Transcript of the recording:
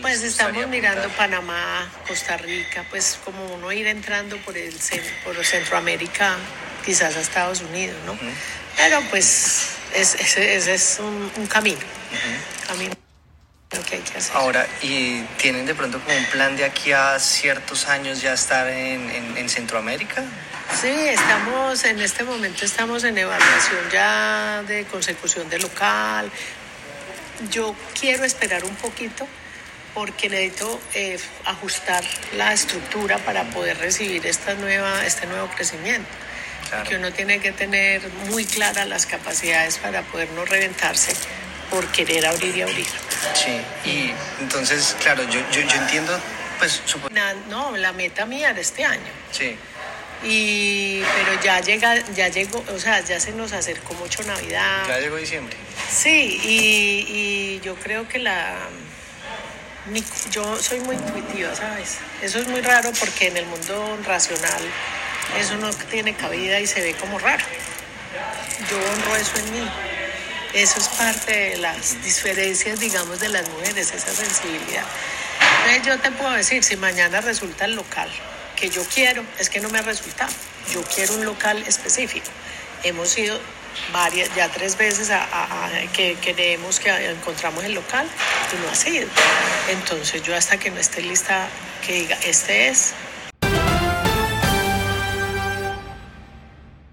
Pues estamos mirando Panamá, Costa Rica, pues como uno ir entrando por el por Centroamérica, quizás a Estados Unidos, ¿no? Pero pues ese es un, camino, camino que hay que hacer. Ahora, ¿y tienen de pronto como un plan de aquí a ciertos años ya estar en, en Centroamérica? Sí, estamos en este momento estamos en evaluación ya de consecución de local. Yo quiero esperar un poquito porque necesito eh, ajustar la estructura para poder recibir esta nueva, este nuevo crecimiento. Que uno tiene que tener muy claras las capacidades para poder no reventarse por querer abrir y abrir. Sí, y entonces, claro, yo, yo, yo entiendo, pues... No, la meta mía era este año. Sí y pero ya llega ya llegó o sea ya se nos acercó mucho navidad ya llegó diciembre sí y, yo creo que la yo soy muy intuitiva sabes eso es muy raro porque en el mundo racional eso no tiene cabida y se ve como raro. Yo honro eso en mí. Eso es parte de las diferencias digamos de las mujeres esa sensibilidad. Entonces yo te puedo decir si mañana resulta el local que yo quiero, es que no me ha resultado. Yo quiero un local específico. Hemos ido varias, ya tres veces a, que queremos que encontramos el local y no ha sido. Entonces yo hasta que no esté lista, que diga, este es,